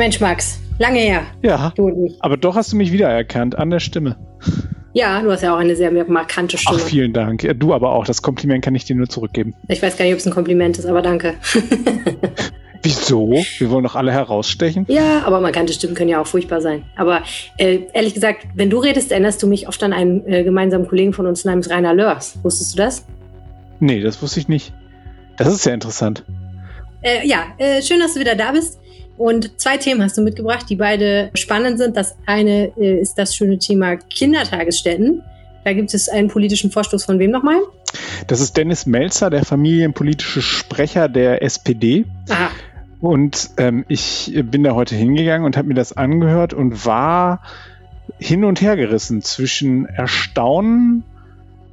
Mensch, Max, lange her. Ja, aber doch hast du mich wiedererkannt an der Stimme. Ja, du hast ja auch eine sehr markante Stimme. Ach, vielen Dank. Du aber auch. Das Kompliment kann ich dir nur zurückgeben. Ich weiß gar nicht, ob es ein Kompliment ist, aber danke. Wieso? Wir wollen doch alle herausstechen. Ja, aber markante Stimmen können ja auch furchtbar sein. Aber äh, ehrlich gesagt, wenn du redest, erinnerst du mich oft an einen äh, gemeinsamen Kollegen von uns namens Rainer Lörs. Wusstest du das? Nee, das wusste ich nicht. Das ist sehr interessant. Äh, ja, äh, schön, dass du wieder da bist. Und zwei Themen hast du mitgebracht, die beide spannend sind. Das eine äh, ist das schöne Thema Kindertagesstätten. Da gibt es einen politischen Vorstoß von wem nochmal? Das ist Dennis Melzer, der familienpolitische Sprecher der SPD. Aha. Und ähm, ich bin da heute hingegangen und habe mir das angehört und war hin und her gerissen zwischen Erstaunen,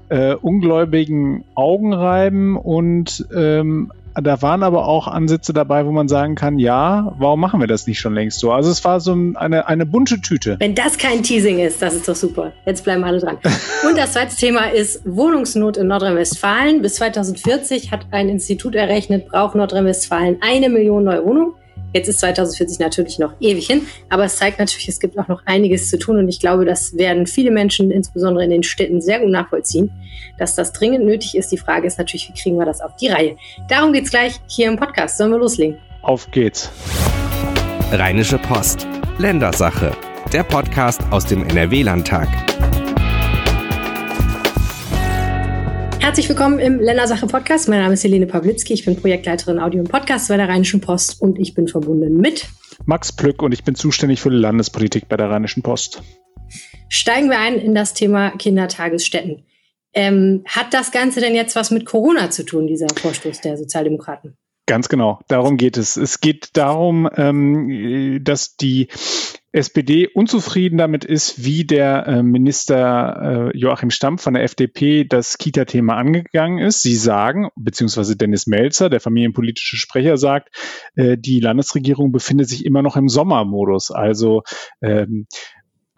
äh, ungläubigen Augenreiben und ähm, da waren aber auch Ansätze dabei, wo man sagen kann, ja, warum machen wir das nicht schon längst so? Also es war so eine, eine bunte Tüte. Wenn das kein Teasing ist, das ist doch super. Jetzt bleiben alle dran. Und das zweite Thema ist Wohnungsnot in Nordrhein-Westfalen. Bis 2040 hat ein Institut errechnet, braucht Nordrhein-Westfalen eine Million neue Wohnungen. Jetzt ist 2040 natürlich noch ewig hin, aber es zeigt natürlich, es gibt auch noch einiges zu tun und ich glaube, das werden viele Menschen, insbesondere in den Städten, sehr gut nachvollziehen, dass das dringend nötig ist. Die Frage ist natürlich, wie kriegen wir das auf die Reihe? Darum geht es gleich hier im Podcast. Sollen wir loslegen? Auf geht's. Rheinische Post. Ländersache. Der Podcast aus dem NRW-Landtag. Herzlich willkommen im Ländersache Podcast. Mein Name ist Helene Pawlitzki. Ich bin Projektleiterin Audio und Podcast bei der Rheinischen Post und ich bin verbunden mit Max Plück und ich bin zuständig für Landespolitik bei der Rheinischen Post. Steigen wir ein in das Thema Kindertagesstätten. Ähm, hat das Ganze denn jetzt was mit Corona zu tun, dieser Vorstoß der Sozialdemokraten? Ganz genau, darum geht es. Es geht darum, ähm, dass die SPD unzufrieden damit ist, wie der äh, Minister äh, Joachim Stamm von der FDP das Kita-Thema angegangen ist. Sie sagen, beziehungsweise Dennis Melzer, der familienpolitische Sprecher, sagt, äh, die Landesregierung befindet sich immer noch im Sommermodus. Also ähm,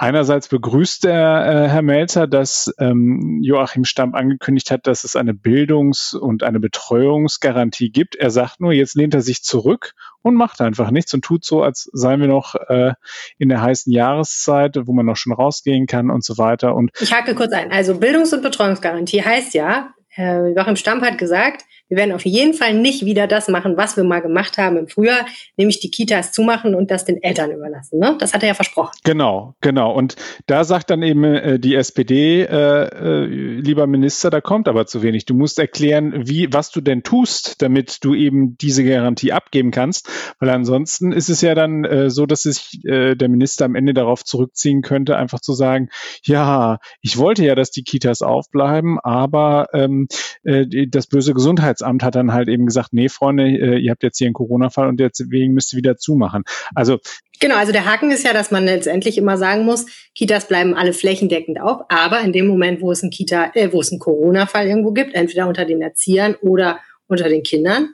Einerseits begrüßt der äh, Herr Melzer, dass ähm, Joachim Stamm angekündigt hat, dass es eine Bildungs- und eine Betreuungsgarantie gibt. Er sagt nur, jetzt lehnt er sich zurück und macht einfach nichts und tut so, als seien wir noch äh, in der heißen Jahreszeit, wo man noch schon rausgehen kann und so weiter. Und ich hake kurz ein. Also Bildungs- und Betreuungsgarantie heißt ja, Herr Joachim Stamm hat gesagt, wir werden auf jeden Fall nicht wieder das machen, was wir mal gemacht haben im Frühjahr, nämlich die Kitas zumachen und das den Eltern überlassen. Ne? Das hat er ja versprochen. Genau, genau. Und da sagt dann eben äh, die SPD, äh, äh, lieber Minister, da kommt aber zu wenig. Du musst erklären, wie, was du denn tust, damit du eben diese Garantie abgeben kannst. Weil ansonsten ist es ja dann äh, so, dass sich äh, der Minister am Ende darauf zurückziehen könnte, einfach zu sagen, ja, ich wollte ja, dass die Kitas aufbleiben, aber ähm, äh, das böse Gesundheits Gesundheitsamt hat dann halt eben gesagt, nee, Freunde, äh, ihr habt jetzt hier einen Corona-Fall und deswegen müsst ihr wieder zumachen. Also Genau, also der Haken ist ja, dass man letztendlich immer sagen muss, Kitas bleiben alle flächendeckend auf, aber in dem Moment, wo es einen Kita, äh, wo es einen Corona-Fall irgendwo gibt, entweder unter den Erziehern oder unter den Kindern,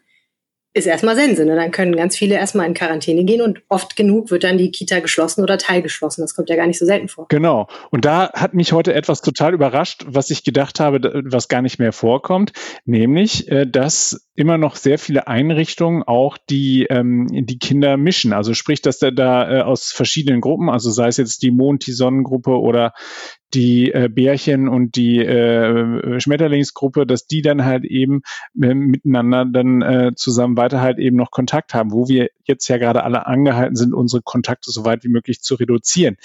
ist erstmal Sense. Ne? Dann können ganz viele erstmal in Quarantäne gehen und oft genug wird dann die Kita geschlossen oder teilgeschlossen. Das kommt ja gar nicht so selten vor. Genau. Und da hat mich heute etwas total überrascht, was ich gedacht habe, was gar nicht mehr vorkommt, nämlich, äh, dass immer noch sehr viele Einrichtungen auch die, ähm, die Kinder mischen. Also sprich, dass der da äh, aus verschiedenen Gruppen, also sei es jetzt die Mond, die Sonnengruppe oder die äh, Bärchen und die äh, Schmetterlingsgruppe, dass die dann halt eben äh, miteinander dann äh, zusammen weiter halt eben noch Kontakt haben, wo wir jetzt ja gerade alle angehalten sind, unsere Kontakte so weit wie möglich zu reduzieren.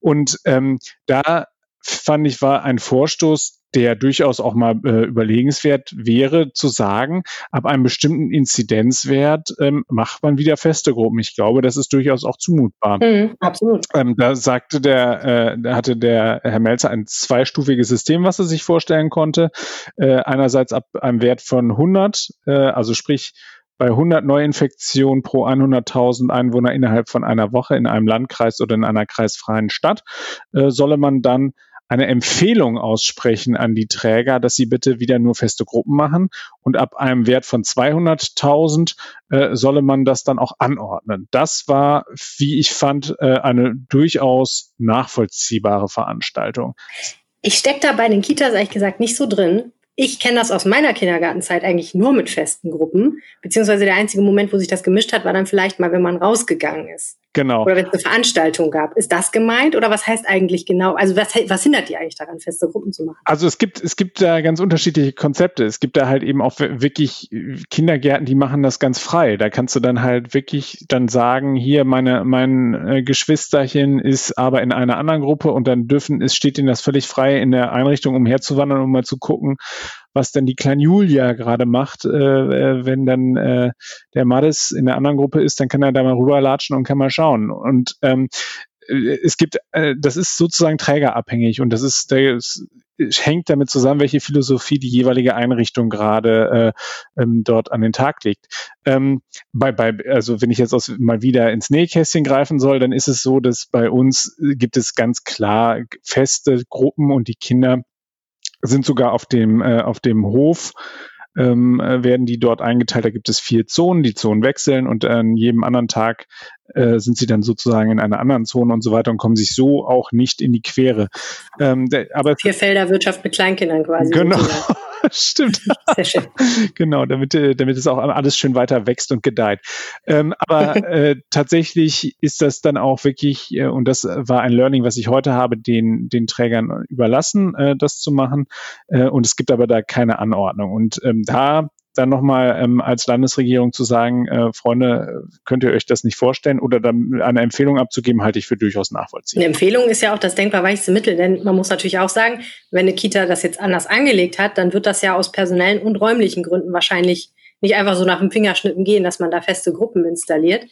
Und ähm, da fand ich, war ein Vorstoß, der durchaus auch mal äh, überlegenswert wäre, zu sagen, ab einem bestimmten Inzidenzwert ähm, macht man wieder feste Gruppen. Ich glaube, das ist durchaus auch zumutbar. Mhm, absolut. Ähm, da sagte der, äh, da hatte der Herr Melzer ein zweistufiges System, was er sich vorstellen konnte. Äh, einerseits ab einem Wert von 100, äh, also sprich bei 100 Neuinfektionen pro 100.000 Einwohner innerhalb von einer Woche in einem Landkreis oder in einer kreisfreien Stadt, äh, solle man dann eine Empfehlung aussprechen an die Träger, dass sie bitte wieder nur feste Gruppen machen und ab einem Wert von 200.000 äh, solle man das dann auch anordnen. Das war, wie ich fand, äh, eine durchaus nachvollziehbare Veranstaltung. Ich stecke da bei den Kitas ehrlich gesagt nicht so drin. Ich kenne das aus meiner Kindergartenzeit eigentlich nur mit festen Gruppen, beziehungsweise der einzige Moment, wo sich das gemischt hat, war dann vielleicht mal, wenn man rausgegangen ist. Genau. Oder wenn es eine Veranstaltung gab. Ist das gemeint oder was heißt eigentlich genau? Also was, was hindert die eigentlich daran, feste Gruppen zu machen? Also es gibt, es gibt da ganz unterschiedliche Konzepte. Es gibt da halt eben auch wirklich Kindergärten, die machen das ganz frei. Da kannst du dann halt wirklich dann sagen, hier meine, mein äh, Geschwisterchen ist aber in einer anderen Gruppe und dann dürfen, es steht ihnen das völlig frei in der Einrichtung umherzuwandern, um mal zu gucken, was denn die kleine Julia gerade macht, äh, äh, wenn dann äh, der Madis in der anderen Gruppe ist, dann kann er da mal rüberlatschen und kann mal schauen. Und ähm, äh, es gibt, äh, das ist sozusagen trägerabhängig und das ist, das hängt damit zusammen, welche Philosophie die jeweilige Einrichtung gerade äh, ähm, dort an den Tag legt. Ähm, bei, bei, also wenn ich jetzt aus, mal wieder ins Nähkästchen greifen soll, dann ist es so, dass bei uns gibt es ganz klar feste Gruppen und die Kinder sind sogar auf dem, äh, auf dem Hof ähm, äh, werden die dort eingeteilt. Da gibt es vier Zonen, die Zonen wechseln und an jedem anderen Tag äh, sind sie dann sozusagen in einer anderen Zone und so weiter und kommen sich so auch nicht in die Quere. Ähm, der, aber Vier Felder Wirtschaft mit Kleinkindern quasi. Genau. Stimmt. Sehr schön. genau, damit, äh, damit es auch alles schön weiter wächst und gedeiht. Ähm, aber äh, tatsächlich ist das dann auch wirklich, äh, und das war ein Learning, was ich heute habe, den, den Trägern überlassen, äh, das zu machen. Äh, und es gibt aber da keine Anordnung. Und ähm, da dann nochmal ähm, als Landesregierung zu sagen, äh, Freunde, könnt ihr euch das nicht vorstellen oder dann eine Empfehlung abzugeben, halte ich für durchaus nachvollziehbar. Eine Empfehlung ist ja auch das denkbar weichste Mittel, denn man muss natürlich auch sagen, wenn eine Kita das jetzt anders angelegt hat, dann wird das ja aus personellen und räumlichen Gründen wahrscheinlich nicht einfach so nach dem Fingerschnippen gehen, dass man da feste Gruppen installiert.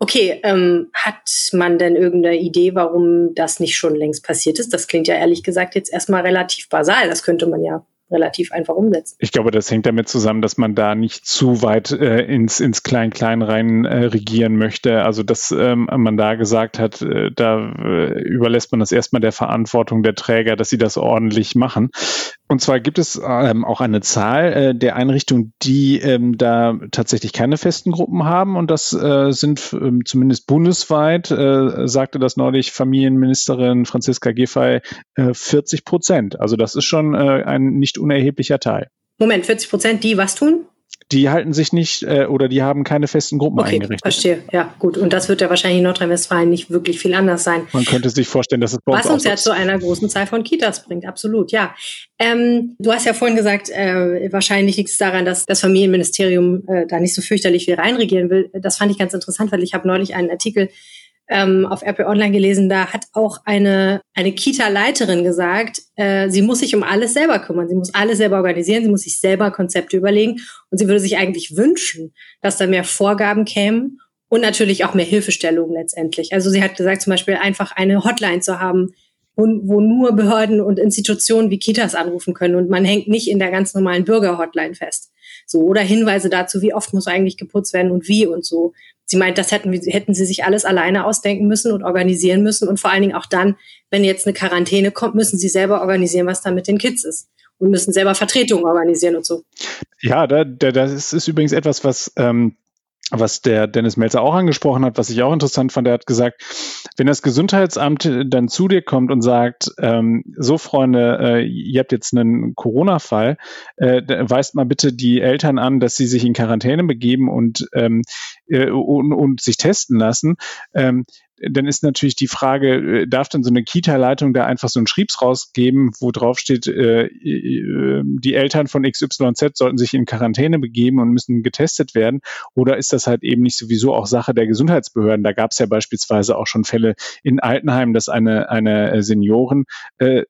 Okay, ähm, hat man denn irgendeine Idee, warum das nicht schon längst passiert ist? Das klingt ja ehrlich gesagt jetzt erstmal relativ basal. Das könnte man ja relativ einfach umsetzen. Ich glaube, das hängt damit zusammen, dass man da nicht zu weit äh, ins, ins Klein-Klein rein äh, regieren möchte. Also, dass ähm, man da gesagt hat, äh, da äh, überlässt man das erstmal der Verantwortung der Träger, dass sie das ordentlich machen. Und zwar gibt es ähm, auch eine Zahl äh, der Einrichtungen, die ähm, da tatsächlich keine festen Gruppen haben. Und das äh, sind ähm, zumindest bundesweit, sagte das neulich Familienministerin Franziska Giffey, äh, 40 Prozent. Also das ist schon ein nicht unerheblicher Teil. Moment, 40 Prozent, die was tun? die halten sich nicht äh, oder die haben keine festen Gruppen okay, eingerichtet. Verstehe, ja, gut. Und das wird ja wahrscheinlich in Nordrhein-Westfalen nicht wirklich viel anders sein. Man könnte sich vorstellen, dass es bei uns Was uns ja zu einer großen Zahl von Kitas bringt, absolut, ja. Ähm, du hast ja vorhin gesagt, äh, wahrscheinlich liegt es daran, dass das Familienministerium äh, da nicht so fürchterlich viel reinregieren will. Das fand ich ganz interessant, weil ich habe neulich einen Artikel ähm, auf RP Online gelesen, da hat auch eine, eine Kita-Leiterin gesagt, äh, sie muss sich um alles selber kümmern, sie muss alles selber organisieren, sie muss sich selber Konzepte überlegen und sie würde sich eigentlich wünschen, dass da mehr Vorgaben kämen und natürlich auch mehr Hilfestellungen letztendlich. Also sie hat gesagt, zum Beispiel einfach eine Hotline zu haben, wo, wo nur Behörden und Institutionen wie Kitas anrufen können und man hängt nicht in der ganz normalen Bürgerhotline fest. So, oder Hinweise dazu, wie oft muss eigentlich geputzt werden und wie und so. Sie meint, das hätten, hätten sie sich alles alleine ausdenken müssen und organisieren müssen. Und vor allen Dingen auch dann, wenn jetzt eine Quarantäne kommt, müssen sie selber organisieren, was da mit den Kids ist. Und müssen selber Vertretungen organisieren und so. Ja, da, da, das ist übrigens etwas, was ähm, was der Dennis Melzer auch angesprochen hat, was ich auch interessant fand, er hat gesagt, wenn das Gesundheitsamt dann zu dir kommt und sagt, ähm, so Freunde, äh, ihr habt jetzt einen Corona-Fall, äh, weist mal bitte die Eltern an, dass sie sich in Quarantäne begeben und, ähm, äh, und, und sich testen lassen, ähm, dann ist natürlich die Frage, äh, darf denn so eine Kita-Leitung da einfach so einen Schriebs rausgeben, wo drauf steht, äh, äh die Eltern von XYZ sollten sich in Quarantäne begeben und müssen getestet werden? Oder ist das halt eben nicht sowieso auch Sache der Gesundheitsbehörden? Da gab es ja beispielsweise auch schon Fälle in Altenheim, dass eine, eine Seniorin äh,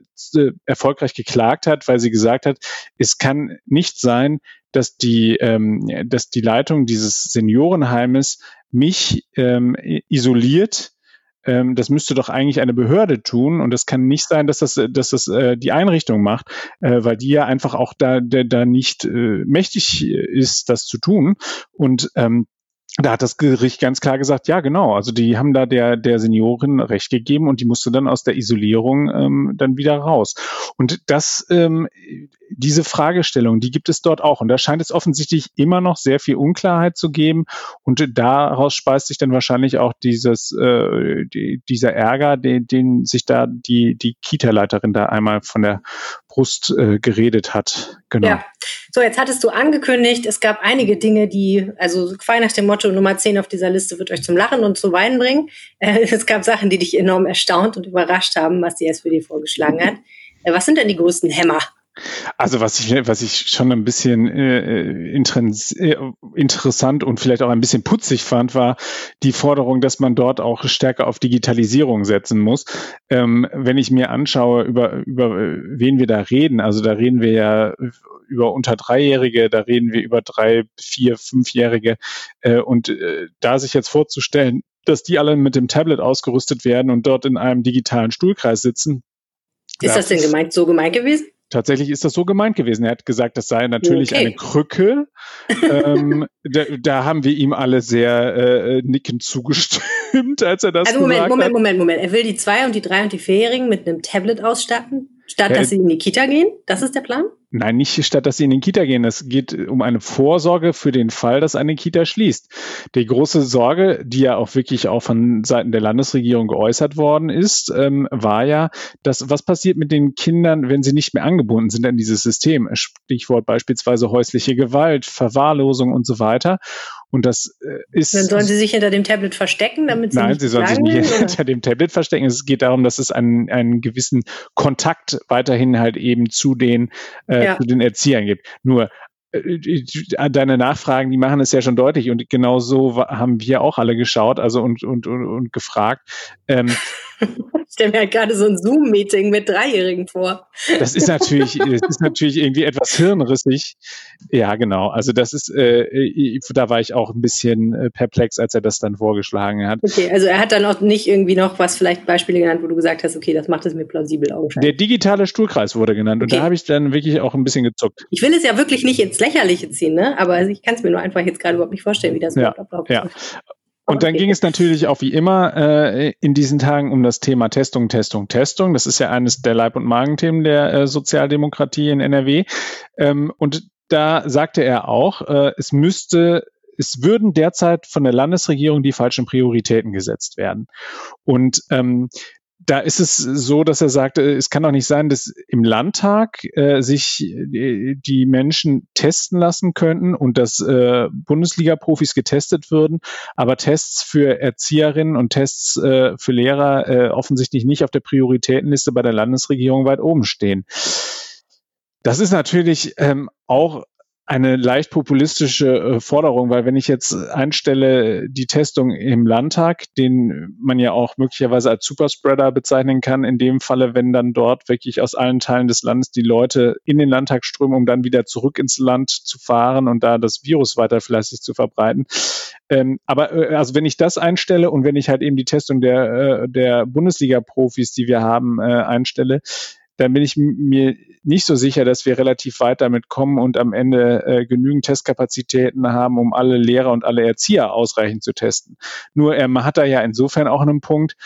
erfolgreich geklagt hat, weil sie gesagt hat, es kann nicht sein, dass die, ähm, dass die Leitung dieses Seniorenheimes mich ähm, isoliert ähm, das müsste doch eigentlich eine Behörde tun und das kann nicht sein, dass das, dass das äh, die Einrichtung macht, äh, weil die ja einfach auch da, da, da nicht äh, mächtig ist, das zu tun. Und ähm, da hat das Gericht ganz klar gesagt, ja genau, also die haben da der, der Seniorin Recht gegeben und die musste dann aus der Isolierung ähm, dann wieder raus. Und das, ähm, diese Fragestellung, die gibt es dort auch. Und da scheint es offensichtlich immer noch sehr viel Unklarheit zu geben. Und daraus speist sich dann wahrscheinlich auch dieses, äh, die, dieser Ärger, den, den sich da die, die Kita-Leiterin da einmal von der Brust äh, geredet hat. Genau. Ja. So, jetzt hattest du angekündigt, es gab einige Dinge, die, also frei nach dem Motto, Nummer 10 auf dieser Liste wird euch zum Lachen und zu Weinen bringen. Äh, es gab Sachen, die dich enorm erstaunt und überrascht haben, was die SPD vorgeschlagen hat. Äh, was sind denn die größten Hämmer? Also was ich, was ich schon ein bisschen äh, äh, interessant und vielleicht auch ein bisschen putzig fand, war die Forderung, dass man dort auch stärker auf Digitalisierung setzen muss. Ähm, wenn ich mir anschaue, über, über wen wir da reden, also da reden wir ja über unter Dreijährige, da reden wir über drei, vier, fünfjährige äh, und äh, da sich jetzt vorzustellen, dass die alle mit dem Tablet ausgerüstet werden und dort in einem digitalen Stuhlkreis sitzen. Ist das denn gemeint, so gemeint gewesen? Tatsächlich ist das so gemeint gewesen. Er hat gesagt, das sei natürlich okay. eine Krücke. ähm, da, da, haben wir ihm alle sehr äh, nickend zugestimmt, als er das also Moment, gesagt Moment, hat. Moment, Moment. Er will die zwei und die drei und die vierjährigen mit einem Tablet ausstatten? Statt dass sie in die Kita gehen? Das ist der Plan? Nein, nicht statt, dass sie in die Kita gehen. Es geht um eine Vorsorge für den Fall, dass eine Kita schließt. Die große Sorge, die ja auch wirklich auch von Seiten der Landesregierung geäußert worden ist, ähm, war ja, dass was passiert mit den Kindern, wenn sie nicht mehr angebunden sind an dieses System? Stichwort beispielsweise häusliche Gewalt, Verwahrlosung und so weiter. Und das äh, ist. Dann sollen sie sich hinter dem Tablet verstecken, damit sie. Nein, nicht sie sollen sich nicht oder? hinter dem Tablet verstecken. Es geht darum, dass es einen, einen gewissen Kontakt weiterhin halt eben zu den, äh, ja. zu den Erziehern gibt. Nur äh, deine Nachfragen, die machen es ja schon deutlich und genau so haben wir auch alle geschaut, also und und und, und gefragt. Ähm, stelle mir halt gerade so ein Zoom-Meeting mit Dreijährigen vor. Das ist natürlich, das ist natürlich irgendwie etwas hirnrissig. Ja, genau. Also das ist, äh, da war ich auch ein bisschen äh, perplex, als er das dann vorgeschlagen hat. Okay, also er hat dann auch nicht irgendwie noch was vielleicht Beispiele genannt, wo du gesagt hast, okay, das macht es mir plausibel augenscheinlich. Der digitale Stuhlkreis wurde genannt okay. und da habe ich dann wirklich auch ein bisschen gezuckt. Ich will es ja wirklich nicht ins Lächerliche ziehen, ne? Aber ich kann es mir nur einfach jetzt gerade überhaupt nicht vorstellen, wie das ja, überhaupt abläuft. Ja. Und dann ging es natürlich auch wie immer äh, in diesen Tagen um das Thema Testung, Testung, Testung. Das ist ja eines der Leib- und Magenthemen der äh, Sozialdemokratie in NRW. Ähm, und da sagte er auch, äh, es müsste es würden derzeit von der Landesregierung die falschen Prioritäten gesetzt werden. Und ähm, da ist es so, dass er sagt, äh, es kann doch nicht sein, dass im Landtag äh, sich äh, die Menschen testen lassen könnten und dass äh, Bundesliga-Profis getestet würden, aber Tests für Erzieherinnen und Tests äh, für Lehrer äh, offensichtlich nicht auf der Prioritätenliste bei der Landesregierung weit oben stehen. Das ist natürlich ähm, auch eine leicht populistische äh, Forderung, weil wenn ich jetzt einstelle, die Testung im Landtag, den man ja auch möglicherweise als Superspreader bezeichnen kann, in dem Falle, wenn dann dort wirklich aus allen Teilen des Landes die Leute in den Landtag strömen, um dann wieder zurück ins Land zu fahren und da das Virus weiter fleißig zu verbreiten. Ähm, aber äh, also wenn ich das einstelle und wenn ich halt eben die Testung der, äh, der Bundesliga-Profis, die wir haben, äh, einstelle, dann bin ich mir nicht so sicher, dass wir relativ weit damit kommen und am Ende äh, genügend Testkapazitäten haben, um alle Lehrer und alle Erzieher ausreichend zu testen. Nur er hat da ja insofern auch einen Punkt,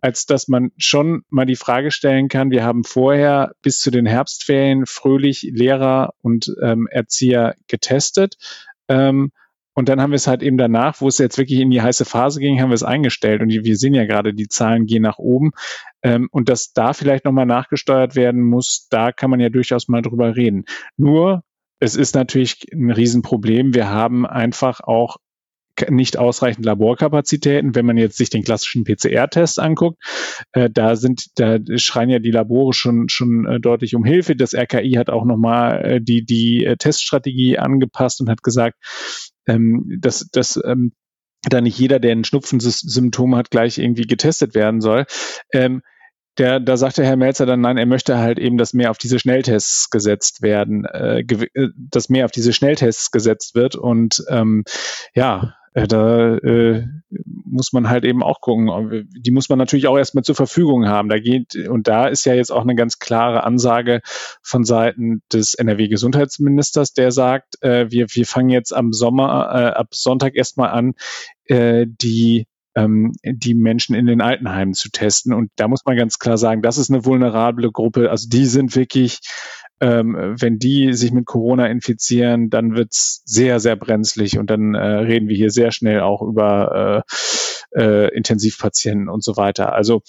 als dass man schon mal die Frage stellen kann, wir haben vorher bis zu den Herbstferien fröhlich Lehrer und ähm, Erzieher getestet. Ähm, und dann haben wir es halt eben danach, wo es jetzt wirklich in die heiße Phase ging, haben wir es eingestellt. Und wir sehen ja gerade, die Zahlen gehen nach oben. Ähm, und dass da vielleicht nochmal nachgesteuert werden muss, da kann man ja durchaus mal drüber reden. Nur, es ist natürlich ein Riesenproblem. Wir haben einfach auch nicht ausreichend Laborkapazitäten. Wenn man jetzt sich den klassischen PCR-Test anguckt, äh, da sind, da schreien ja die Labore schon schon äh, deutlich um Hilfe. Das RKI hat auch nochmal äh, die die äh, Teststrategie angepasst und hat gesagt, ähm, dass, dass ähm, da nicht jeder, der ein Schnupfensymptom hat, gleich irgendwie getestet werden soll. Ähm, der, da sagte Herr Melzer dann, nein, er möchte halt eben, dass mehr auf diese Schnelltests gesetzt werden, äh, äh dass mehr auf diese Schnelltests gesetzt wird. Und ähm, ja, da äh, muss man halt eben auch gucken. Die muss man natürlich auch erstmal zur Verfügung haben. Da geht, und da ist ja jetzt auch eine ganz klare Ansage von Seiten des NRW-Gesundheitsministers, der sagt, äh, wir, wir fangen jetzt am Sommer, äh, ab Sonntag erstmal an, äh, die ähm, die Menschen in den Altenheimen zu testen. Und da muss man ganz klar sagen, das ist eine vulnerable Gruppe. Also die sind wirklich ähm, wenn die sich mit Corona infizieren, dann wird's sehr, sehr brenzlig und dann äh, reden wir hier sehr schnell auch über äh, äh, Intensivpatienten und so weiter. Also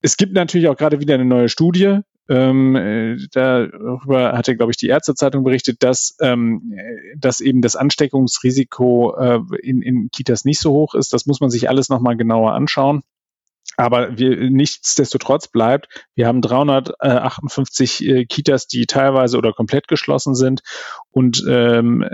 es gibt natürlich auch gerade wieder eine neue Studie, ähm, äh, darüber hatte, glaube ich, die Ärztezeitung berichtet, dass, ähm, dass eben das Ansteckungsrisiko äh, in, in Kitas nicht so hoch ist. Das muss man sich alles nochmal genauer anschauen. Aber wir, nichtsdestotrotz bleibt, wir haben 358 äh, Kitas, die teilweise oder komplett geschlossen sind. Und ähm,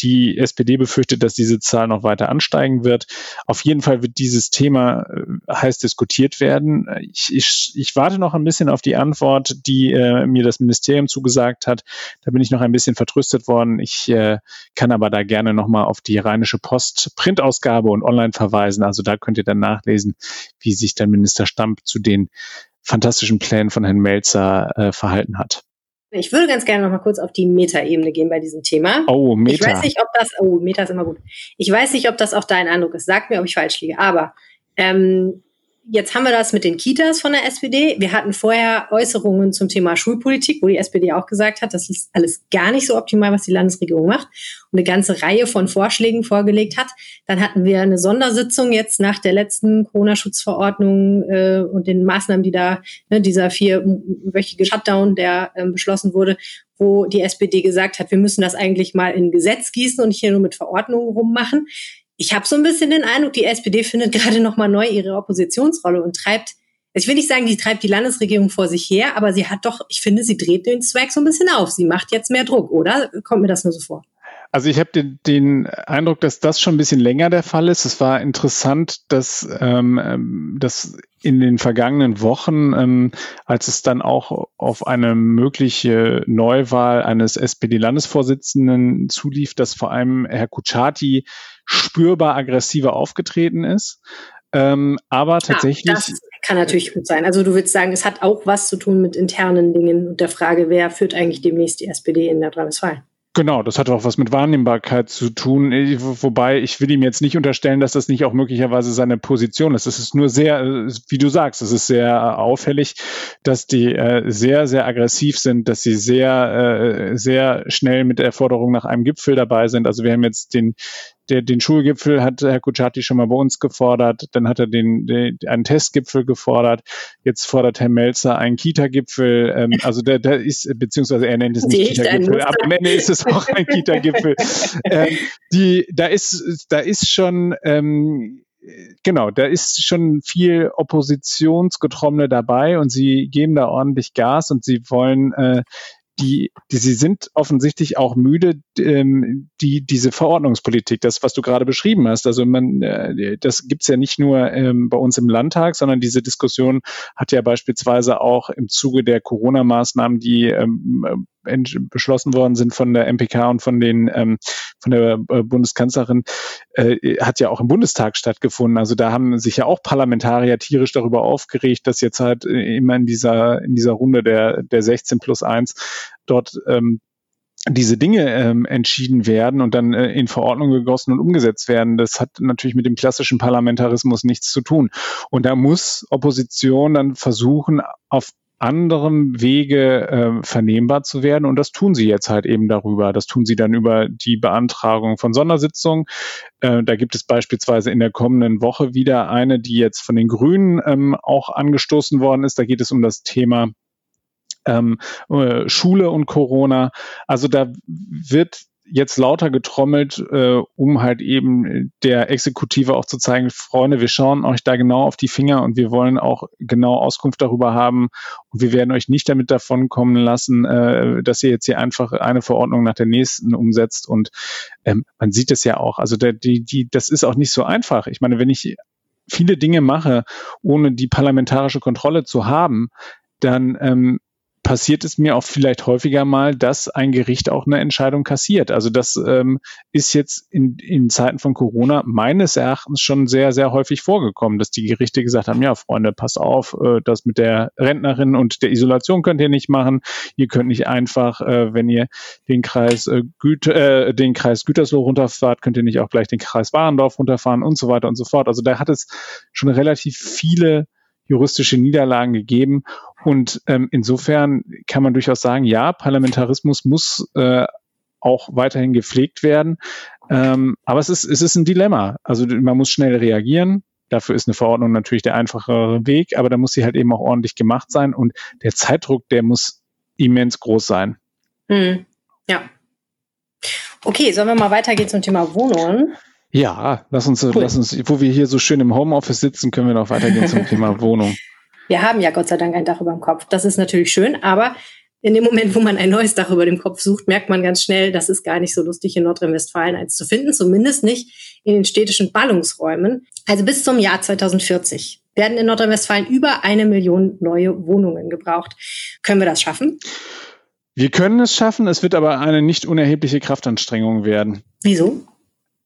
die SPD befürchtet, dass diese Zahl noch weiter ansteigen wird. Auf jeden Fall wird dieses Thema äh, heiß diskutiert werden. Ich, ich, ich warte noch ein bisschen auf die Antwort, die äh, mir das Ministerium zugesagt hat. Da bin ich noch ein bisschen vertröstet worden. Ich äh, kann aber da gerne nochmal auf die Rheinische Post Printausgabe und online verweisen. Also da könnt ihr dann nachlesen, wie sich der Minister Stamp zu den fantastischen Plänen von Herrn Melzer äh, verhalten hat. Ich würde ganz gerne noch mal kurz auf die Meta-Ebene gehen bei diesem Thema. Oh, Meta. Ich weiß nicht, ob das, oh, Meta ist immer gut. Ich weiß nicht, ob das auch dein Eindruck ist. Sag mir, ob ich falsch liege. Aber ähm, jetzt haben wir das mit den Kitas von der SPD. Wir hatten vorher Äußerungen zum Thema Schulpolitik, wo die SPD auch gesagt hat, das ist alles gar nicht so optimal, was die Landesregierung macht und eine ganze Reihe von Vorschlägen vorgelegt hat. Dann hatten wir eine Sondersitzung jetzt nach der letzten Corona-Schutzverordnung äh, und den Maßnahmen, die da, ne, dieser vierwöchige Shutdown, der äh, beschlossen wurde, wo die SPD gesagt hat, wir müssen das eigentlich mal in Gesetz gießen und hier nur mit Verordnungen rummachen ich habe so ein bisschen den Eindruck, die SPD findet gerade noch mal neu ihre Oppositionsrolle und treibt, ich will nicht sagen, die treibt die Landesregierung vor sich her, aber sie hat doch, ich finde, sie dreht den Zweig so ein bisschen auf. Sie macht jetzt mehr Druck, oder? Kommt mir das nur so vor? Also ich habe den, den, Eindruck, dass das schon ein bisschen länger der Fall ist. Es war interessant, dass, ähm, ähm dass in den vergangenen Wochen, ähm, als es dann auch auf eine mögliche Neuwahl eines SPD-Landesvorsitzenden zulief, dass vor allem Herr Kuchati spürbar aggressiver aufgetreten ist. Ähm, aber tatsächlich. Ja, das kann natürlich gut sein. Also du würdest sagen, es hat auch was zu tun mit internen Dingen und der Frage, wer führt eigentlich demnächst die SPD in der Nordrhein-Westfalen? Genau, das hat auch was mit Wahrnehmbarkeit zu tun. Wobei ich will ihm jetzt nicht unterstellen, dass das nicht auch möglicherweise seine Position ist. Es ist nur sehr, wie du sagst, es ist sehr auffällig, dass die äh, sehr, sehr aggressiv sind, dass sie sehr, äh, sehr schnell mit der Forderung nach einem Gipfel dabei sind. Also wir haben jetzt den, der, den Schulgipfel hat Herr Kuchati schon mal bei uns gefordert, dann hat er den, den einen Testgipfel gefordert, jetzt fordert Herr Melzer einen Kita-Gipfel, ähm, also der, der ist, beziehungsweise er nennt es nicht Kita-Gipfel, aber am Ende ist es auch ein Kita-Gipfel. ähm, die, da ist, da ist schon, ähm, genau, da ist schon viel Oppositionsgetrommene dabei und sie geben da ordentlich Gas und sie wollen äh, die, die sie sind offensichtlich auch müde, ähm, die diese Verordnungspolitik, das was du gerade beschrieben hast. Also man, äh, das gibt's ja nicht nur ähm, bei uns im Landtag, sondern diese Diskussion hat ja beispielsweise auch im Zuge der Corona-Maßnahmen, die ähm, beschlossen worden sind von der MPK und von den ähm, von der äh, Bundeskanzlerin, äh, hat ja auch im Bundestag stattgefunden. Also da haben sich ja auch Parlamentarier tierisch darüber aufgeregt, dass jetzt halt äh, immer in dieser in dieser Runde der der 16 plus 1 dort ähm, diese Dinge ähm, entschieden werden und dann äh, in Verordnung gegossen und umgesetzt werden. Das hat natürlich mit dem klassischen Parlamentarismus nichts zu tun. Und da muss Opposition dann versuchen, auf anderem Wege äh, vernehmbar zu werden. Und das tun sie jetzt halt eben darüber. Das tun sie dann über die Beantragung von Sondersitzungen. Äh, da gibt es beispielsweise in der kommenden Woche wieder eine, die jetzt von den Grünen ähm, auch angestoßen worden ist. Da geht es um das Thema ähm, äh, Schule und Corona. Also da wird jetzt lauter getrommelt, äh, um halt eben der Exekutive auch zu zeigen, Freunde, wir schauen euch da genau auf die Finger und wir wollen auch genau Auskunft darüber haben und wir werden euch nicht damit davon kommen lassen, äh, dass ihr jetzt hier einfach eine Verordnung nach der nächsten umsetzt und ähm, man sieht es ja auch, also der, die, die, das ist auch nicht so einfach. Ich meine, wenn ich viele Dinge mache, ohne die parlamentarische Kontrolle zu haben, dann ähm, passiert es mir auch vielleicht häufiger mal, dass ein Gericht auch eine Entscheidung kassiert. Also das ähm, ist jetzt in, in Zeiten von Corona meines Erachtens schon sehr, sehr häufig vorgekommen, dass die Gerichte gesagt haben, ja, Freunde, passt auf, äh, das mit der Rentnerin und der Isolation könnt ihr nicht machen. Ihr könnt nicht einfach, äh, wenn ihr den Kreis, äh, Güte, äh, den Kreis Gütersloh runterfahrt, könnt ihr nicht auch gleich den Kreis Warendorf runterfahren und so weiter und so fort. Also da hat es schon relativ viele juristische Niederlagen gegeben. Und ähm, insofern kann man durchaus sagen, ja, Parlamentarismus muss äh, auch weiterhin gepflegt werden. Ähm, aber es ist, es ist ein Dilemma. Also man muss schnell reagieren. Dafür ist eine Verordnung natürlich der einfachere Weg, aber da muss sie halt eben auch ordentlich gemacht sein und der Zeitdruck, der muss immens groß sein. Hm. Ja. Okay, sollen wir mal weitergehen zum Thema Wohnungen? Ja, lass uns, cool. lass uns, wo wir hier so schön im Homeoffice sitzen, können wir noch weitergehen zum Thema Wohnung. Wir haben ja Gott sei Dank ein Dach über dem Kopf. Das ist natürlich schön, aber in dem Moment, wo man ein neues Dach über dem Kopf sucht, merkt man ganz schnell, das ist gar nicht so lustig in Nordrhein-Westfalen eins zu finden, zumindest nicht in den städtischen Ballungsräumen. Also bis zum Jahr 2040 werden in Nordrhein-Westfalen über eine Million neue Wohnungen gebraucht. Können wir das schaffen? Wir können es schaffen, es wird aber eine nicht unerhebliche Kraftanstrengung werden. Wieso?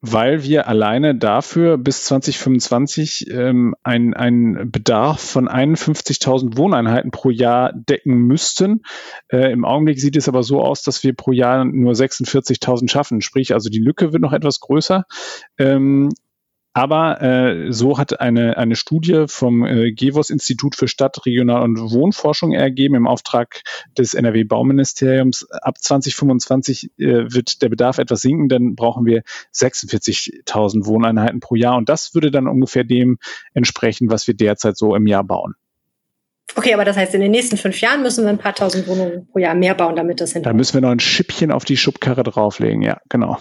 Weil wir alleine dafür bis 2025 ähm, einen Bedarf von 51.000 Wohneinheiten pro Jahr decken müssten. Äh, Im Augenblick sieht es aber so aus, dass wir pro Jahr nur 46.000 schaffen. Sprich, also die Lücke wird noch etwas größer. Ähm, aber äh, so hat eine, eine Studie vom äh, GEWOS Institut für Stadt, Regional- und Wohnforschung ergeben im Auftrag des NRW-Bauministeriums. Ab 2025 äh, wird der Bedarf etwas sinken, dann brauchen wir 46.000 Wohneinheiten pro Jahr. Und das würde dann ungefähr dem entsprechen, was wir derzeit so im Jahr bauen. Okay, aber das heißt, in den nächsten fünf Jahren müssen wir ein paar tausend Wohnungen pro Jahr mehr bauen, damit das hinkommt. Da müssen wir noch ein Schippchen auf die Schubkarre drauflegen, ja, genau.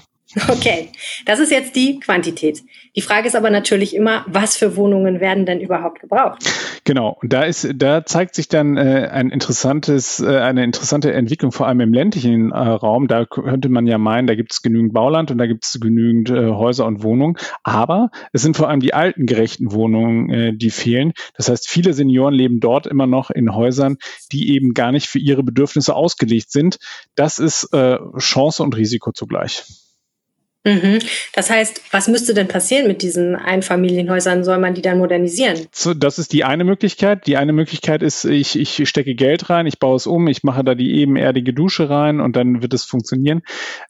Okay, das ist jetzt die Quantität. Die Frage ist aber natürlich immer, was für Wohnungen werden denn überhaupt gebraucht? Genau, da ist, da zeigt sich dann äh, ein interessantes, äh, eine interessante Entwicklung, vor allem im ländlichen äh, Raum. Da könnte man ja meinen, da gibt es genügend Bauland und da gibt es genügend äh, Häuser und Wohnungen. Aber es sind vor allem die alten gerechten Wohnungen, äh, die fehlen. Das heißt, viele Senioren leben dort immer noch in Häusern, die eben gar nicht für ihre Bedürfnisse ausgelegt sind. Das ist äh, Chance und Risiko zugleich. Mhm. Das heißt, was müsste denn passieren mit diesen Einfamilienhäusern? Soll man die dann modernisieren? So, das ist die eine Möglichkeit. Die eine Möglichkeit ist, ich, ich stecke Geld rein, ich baue es um, ich mache da die ebenerdige Dusche rein und dann wird es funktionieren.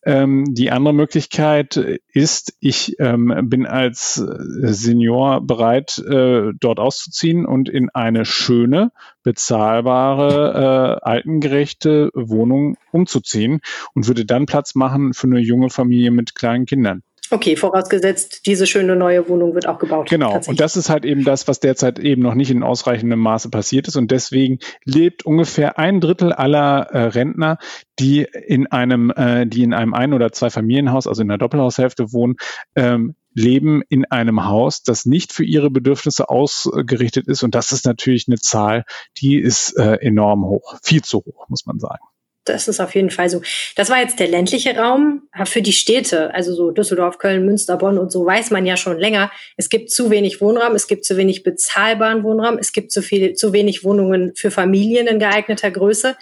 Ähm, die andere Möglichkeit ist, ich ähm, bin als Senior bereit, äh, dort auszuziehen und in eine schöne, bezahlbare, äh, altengerechte Wohnung umzuziehen und würde dann Platz machen für eine junge Familie mit kleinen Kindern. Okay, vorausgesetzt, diese schöne neue Wohnung wird auch gebaut. Genau, und das ist halt eben das, was derzeit eben noch nicht in ausreichendem Maße passiert ist. Und deswegen lebt ungefähr ein Drittel aller äh, Rentner, die in einem, äh, die in einem Ein- oder Zwei-Familienhaus, also in einer Doppelhaushälfte wohnen, ähm, leben in einem Haus, das nicht für ihre Bedürfnisse ausgerichtet ist. Und das ist natürlich eine Zahl, die ist äh, enorm hoch, viel zu hoch, muss man sagen. Das ist auf jeden Fall so. Das war jetzt der ländliche Raum. Für die Städte, also so Düsseldorf, Köln, Münster, Bonn und so, weiß man ja schon länger, es gibt zu wenig Wohnraum, es gibt zu wenig bezahlbaren Wohnraum, es gibt zu viel, zu wenig Wohnungen für Familien in geeigneter Größe.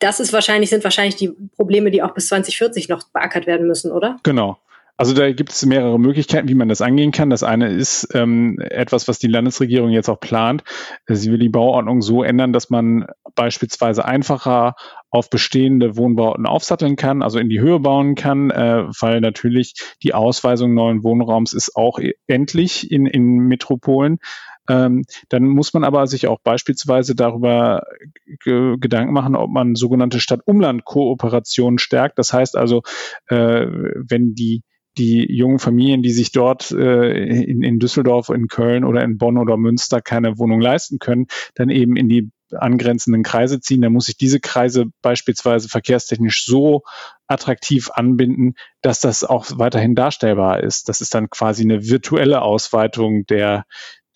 Das ist wahrscheinlich, sind wahrscheinlich die Probleme, die auch bis 2040 noch beackert werden müssen, oder? Genau. Also da gibt es mehrere Möglichkeiten, wie man das angehen kann. Das eine ist ähm, etwas, was die Landesregierung jetzt auch plant. Sie will die Bauordnung so ändern, dass man beispielsweise einfacher auf bestehende Wohnbauten aufsatteln kann, also in die Höhe bauen kann, äh, weil natürlich die Ausweisung neuen Wohnraums ist auch endlich in, in Metropolen. Ähm, dann muss man aber sich auch beispielsweise darüber Gedanken machen, ob man sogenannte Stadt-Umland-Kooperationen stärkt. Das heißt also, äh, wenn die die jungen Familien, die sich dort äh, in, in Düsseldorf, in Köln oder in Bonn oder Münster keine Wohnung leisten können, dann eben in die angrenzenden Kreise ziehen, dann muss ich diese Kreise beispielsweise verkehrstechnisch so attraktiv anbinden, dass das auch weiterhin darstellbar ist. Das ist dann quasi eine virtuelle Ausweitung der,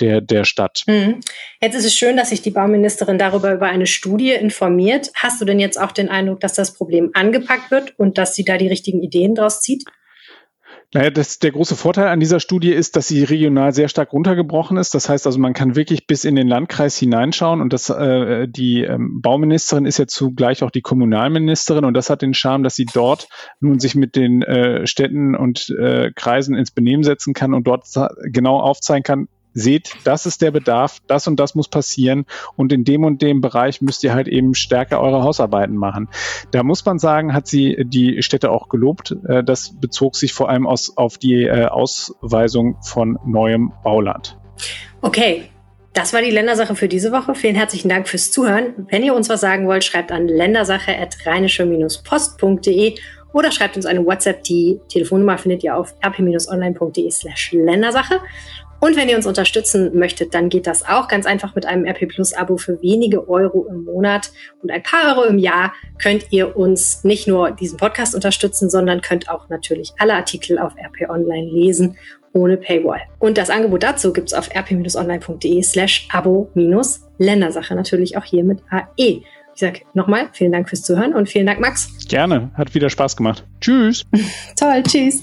der, der Stadt. Mhm. Jetzt ist es schön, dass sich die Bauministerin darüber über eine Studie informiert. Hast du denn jetzt auch den Eindruck, dass das Problem angepackt wird und dass sie da die richtigen Ideen draus zieht? Naja, das, der große Vorteil an dieser Studie ist, dass sie regional sehr stark runtergebrochen ist. Das heißt also, man kann wirklich bis in den Landkreis hineinschauen und das, äh, die ähm, Bauministerin ist ja zugleich auch die Kommunalministerin und das hat den Charme, dass sie dort nun sich mit den äh, Städten und äh, Kreisen ins Benehmen setzen kann und dort genau aufzeigen kann, seht, das ist der Bedarf, das und das muss passieren und in dem und dem Bereich müsst ihr halt eben stärker eure Hausarbeiten machen. Da muss man sagen, hat sie die Städte auch gelobt. Äh, das bezog sich vor allem aus, auf die äh, Ausweisung von neuem Bauland. Okay, das war die Ländersache für diese Woche. Vielen herzlichen Dank fürs Zuhören. Wenn ihr uns was sagen wollt, schreibt an ländersache.rheinische-post.de oder schreibt uns eine WhatsApp. Die Telefonnummer findet ihr auf rp-online.de slash Ländersache. Und wenn ihr uns unterstützen möchtet, dann geht das auch ganz einfach mit einem RP Plus Abo für wenige Euro im Monat und ein paar Euro im Jahr könnt ihr uns nicht nur diesen Podcast unterstützen, sondern könnt auch natürlich alle Artikel auf RP Online lesen ohne Paywall. Und das Angebot dazu gibt's auf rp-online.de slash abo-ländersache, natürlich auch hier mit AE. Ich sage nochmal, vielen Dank fürs Zuhören und vielen Dank, Max. Gerne, hat wieder Spaß gemacht. Tschüss. Toll, tschüss.